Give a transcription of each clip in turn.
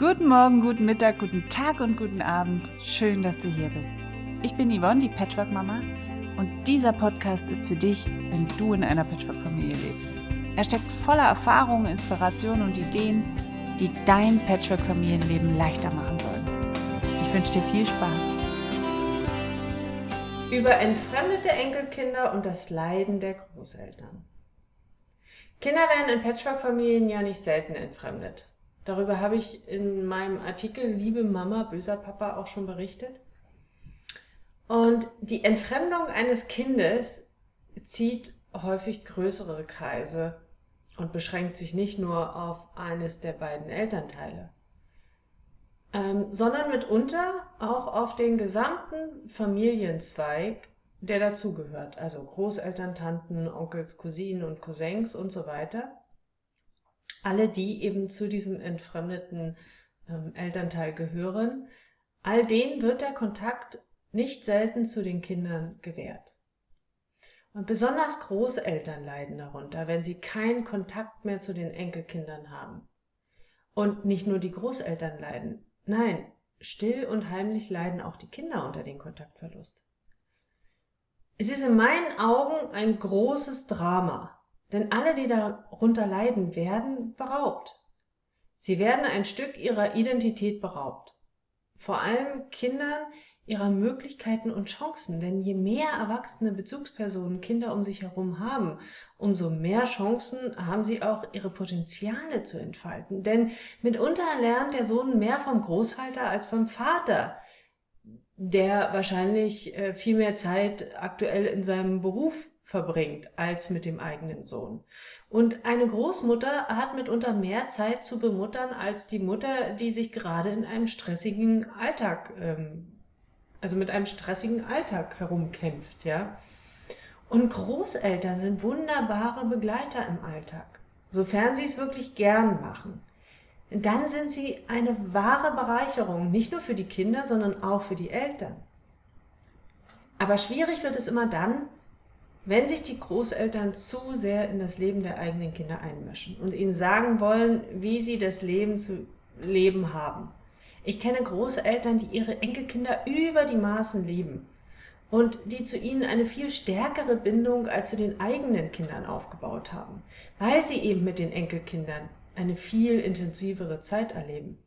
Guten Morgen, guten Mittag, guten Tag und guten Abend. Schön, dass du hier bist. Ich bin Yvonne, die Patchwork-Mama, und dieser Podcast ist für dich, wenn du in einer Patchwork-Familie lebst. Er steckt voller Erfahrungen, Inspirationen und Ideen, die dein Patchwork-Familienleben leichter machen sollen. Ich wünsche dir viel Spaß. Über entfremdete Enkelkinder und das Leiden der Großeltern. Kinder werden in Patchwork-Familien ja nicht selten entfremdet. Darüber habe ich in meinem Artikel Liebe Mama, böser Papa auch schon berichtet. Und die Entfremdung eines Kindes zieht häufig größere Kreise und beschränkt sich nicht nur auf eines der beiden Elternteile, ähm, sondern mitunter auch auf den gesamten Familienzweig, der dazugehört, also Großeltern, Tanten, Onkels, Cousinen und Cousins und so weiter alle, die eben zu diesem entfremdeten ähm, Elternteil gehören, all denen wird der Kontakt nicht selten zu den Kindern gewährt. Und besonders Großeltern leiden darunter, wenn sie keinen Kontakt mehr zu den Enkelkindern haben. Und nicht nur die Großeltern leiden, nein, still und heimlich leiden auch die Kinder unter dem Kontaktverlust. Es ist in meinen Augen ein großes Drama, denn alle, die darunter leiden, werden beraubt. Sie werden ein Stück ihrer Identität beraubt. Vor allem Kindern ihrer Möglichkeiten und Chancen. Denn je mehr erwachsene Bezugspersonen Kinder um sich herum haben, umso mehr Chancen haben sie auch ihre Potenziale zu entfalten. Denn mitunter lernt der Sohn mehr vom Großvater als vom Vater, der wahrscheinlich äh, viel mehr Zeit aktuell in seinem Beruf verbringt als mit dem eigenen Sohn. Und eine Großmutter hat mitunter mehr Zeit zu bemuttern als die Mutter, die sich gerade in einem stressigen Alltag, ähm, also mit einem stressigen Alltag herumkämpft, ja. Und Großeltern sind wunderbare Begleiter im Alltag, sofern sie es wirklich gern machen. Dann sind sie eine wahre Bereicherung, nicht nur für die Kinder, sondern auch für die Eltern. Aber schwierig wird es immer dann, wenn sich die Großeltern zu sehr in das Leben der eigenen Kinder einmischen und ihnen sagen wollen, wie sie das Leben zu leben haben. Ich kenne Großeltern, die ihre Enkelkinder über die Maßen lieben und die zu ihnen eine viel stärkere Bindung als zu den eigenen Kindern aufgebaut haben, weil sie eben mit den Enkelkindern eine viel intensivere Zeit erleben.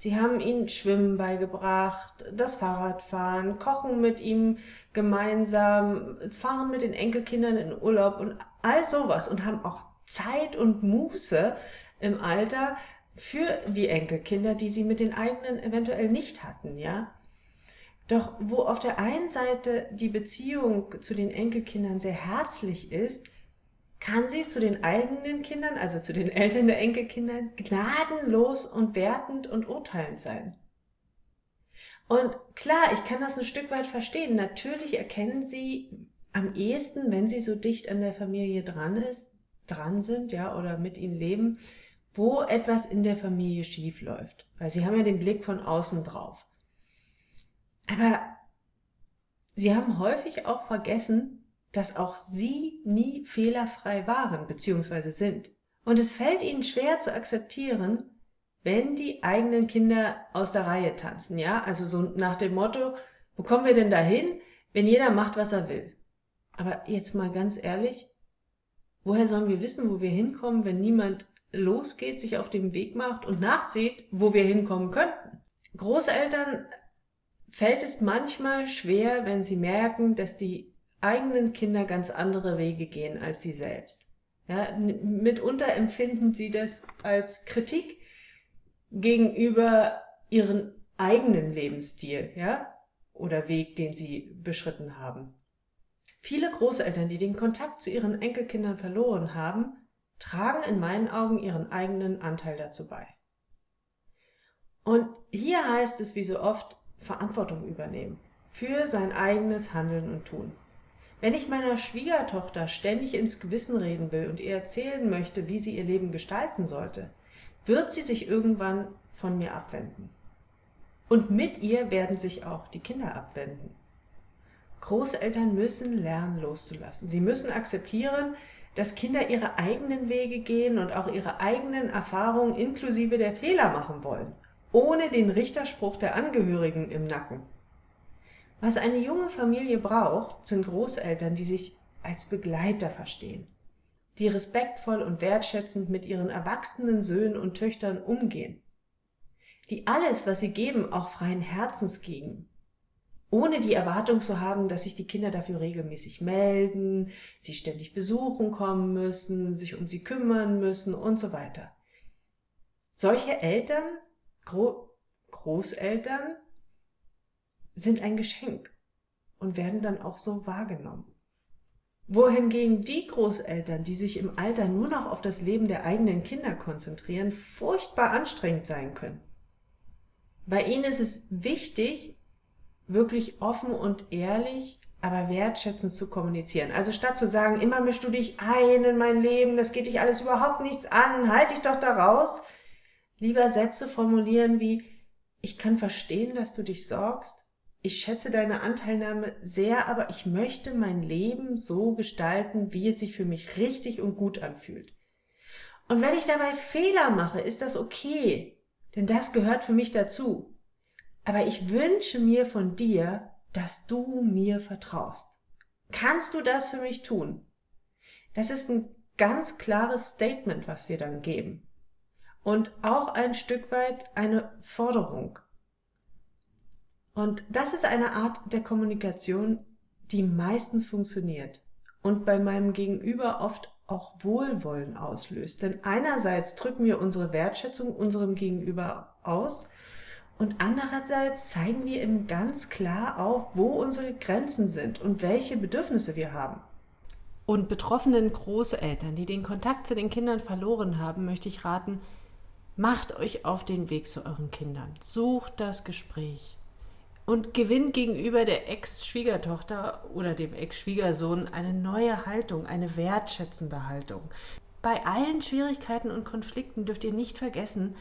Sie haben ihnen Schwimmen beigebracht, das Fahrradfahren, Kochen mit ihm gemeinsam, Fahren mit den Enkelkindern in Urlaub und all sowas und haben auch Zeit und Muße im Alter für die Enkelkinder, die sie mit den eigenen eventuell nicht hatten, ja. Doch wo auf der einen Seite die Beziehung zu den Enkelkindern sehr herzlich ist, kann sie zu den eigenen Kindern, also zu den Eltern der Enkelkinder, gnadenlos und wertend und urteilend sein. Und klar, ich kann das ein Stück weit verstehen. Natürlich erkennen sie am ehesten, wenn sie so dicht an der Familie dran ist, dran sind, ja, oder mit ihnen leben, wo etwas in der Familie schief läuft. Weil sie haben ja den Blick von außen drauf. Aber sie haben häufig auch vergessen, dass auch sie nie fehlerfrei waren bzw. sind. Und es fällt ihnen schwer zu akzeptieren, wenn die eigenen Kinder aus der Reihe tanzen, ja? Also so nach dem Motto, wo kommen wir denn dahin, wenn jeder macht, was er will? Aber jetzt mal ganz ehrlich, woher sollen wir wissen, wo wir hinkommen, wenn niemand losgeht, sich auf dem Weg macht und nachzieht, wo wir hinkommen könnten? Großeltern fällt es manchmal schwer, wenn sie merken, dass die eigenen Kinder ganz andere Wege gehen als sie selbst. Ja, mitunter empfinden sie das als Kritik gegenüber ihren eigenen Lebensstil, ja, oder Weg, den sie beschritten haben. Viele Großeltern, die den Kontakt zu ihren Enkelkindern verloren haben, tragen in meinen Augen ihren eigenen Anteil dazu bei. Und hier heißt es wie so oft Verantwortung übernehmen für sein eigenes Handeln und Tun. Wenn ich meiner Schwiegertochter ständig ins Gewissen reden will und ihr erzählen möchte, wie sie ihr Leben gestalten sollte, wird sie sich irgendwann von mir abwenden. Und mit ihr werden sich auch die Kinder abwenden. Großeltern müssen lernen loszulassen. Sie müssen akzeptieren, dass Kinder ihre eigenen Wege gehen und auch ihre eigenen Erfahrungen inklusive der Fehler machen wollen. ohne den Richterspruch der Angehörigen im Nacken. Was eine junge Familie braucht, sind Großeltern, die sich als Begleiter verstehen, die respektvoll und wertschätzend mit ihren erwachsenen Söhnen und Töchtern umgehen, die alles, was sie geben, auch freien Herzens geben, ohne die Erwartung zu haben, dass sich die Kinder dafür regelmäßig melden, sie ständig besuchen kommen müssen, sich um sie kümmern müssen und so weiter. Solche Eltern, Gro Großeltern, sind ein Geschenk und werden dann auch so wahrgenommen. Wohingegen die Großeltern, die sich im Alter nur noch auf das Leben der eigenen Kinder konzentrieren, furchtbar anstrengend sein können. Bei ihnen ist es wichtig, wirklich offen und ehrlich, aber wertschätzend zu kommunizieren. Also statt zu sagen, immer mischst du dich ein in mein Leben, das geht dich alles überhaupt nichts an, halt dich doch da raus, lieber Sätze formulieren wie, ich kann verstehen, dass du dich sorgst, ich schätze deine Anteilnahme sehr, aber ich möchte mein Leben so gestalten, wie es sich für mich richtig und gut anfühlt. Und wenn ich dabei Fehler mache, ist das okay, denn das gehört für mich dazu. Aber ich wünsche mir von dir, dass du mir vertraust. Kannst du das für mich tun? Das ist ein ganz klares Statement, was wir dann geben. Und auch ein Stück weit eine Forderung. Und das ist eine Art der Kommunikation, die meistens funktioniert und bei meinem Gegenüber oft auch Wohlwollen auslöst. Denn einerseits drücken wir unsere Wertschätzung unserem Gegenüber aus und andererseits zeigen wir ihm ganz klar auf, wo unsere Grenzen sind und welche Bedürfnisse wir haben. Und betroffenen Großeltern, die den Kontakt zu den Kindern verloren haben, möchte ich raten, macht euch auf den Weg zu euren Kindern. Sucht das Gespräch und gewinnt gegenüber der Ex-Schwiegertochter oder dem Ex-Schwiegersohn eine neue Haltung, eine wertschätzende Haltung. Bei allen Schwierigkeiten und Konflikten dürft ihr nicht vergessen,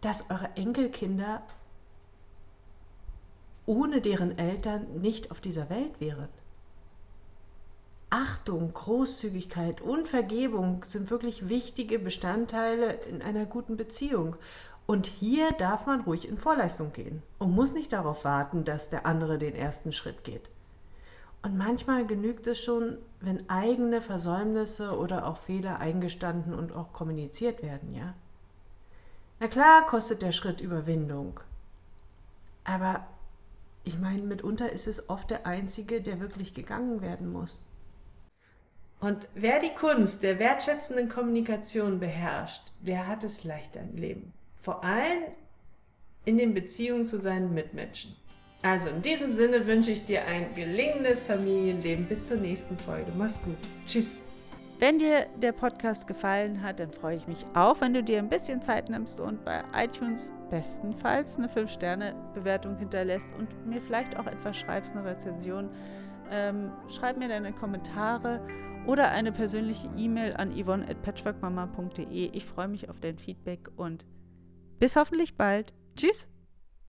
dass eure Enkelkinder ohne deren Eltern nicht auf dieser Welt wären. Achtung, Großzügigkeit und Vergebung sind wirklich wichtige Bestandteile in einer guten Beziehung. Und hier darf man ruhig in Vorleistung gehen und muss nicht darauf warten, dass der andere den ersten Schritt geht. Und manchmal genügt es schon, wenn eigene Versäumnisse oder auch Fehler eingestanden und auch kommuniziert werden, ja? Na klar kostet der Schritt Überwindung. Aber ich meine, mitunter ist es oft der einzige, der wirklich gegangen werden muss. Und wer die Kunst der wertschätzenden Kommunikation beherrscht, der hat es leichter im Leben vor allem in den Beziehungen zu seinen Mitmenschen. Also in diesem Sinne wünsche ich dir ein gelingendes Familienleben. Bis zur nächsten Folge. Mach's gut. Tschüss. Wenn dir der Podcast gefallen hat, dann freue ich mich auch, wenn du dir ein bisschen Zeit nimmst und bei iTunes bestenfalls eine 5-Sterne-Bewertung hinterlässt und mir vielleicht auch etwas schreibst, eine Rezension. Ähm, schreib mir deine Kommentare oder eine persönliche E-Mail an yvonne.patchworkmama.de. Ich freue mich auf dein Feedback und bis hoffentlich bald. Tschüss.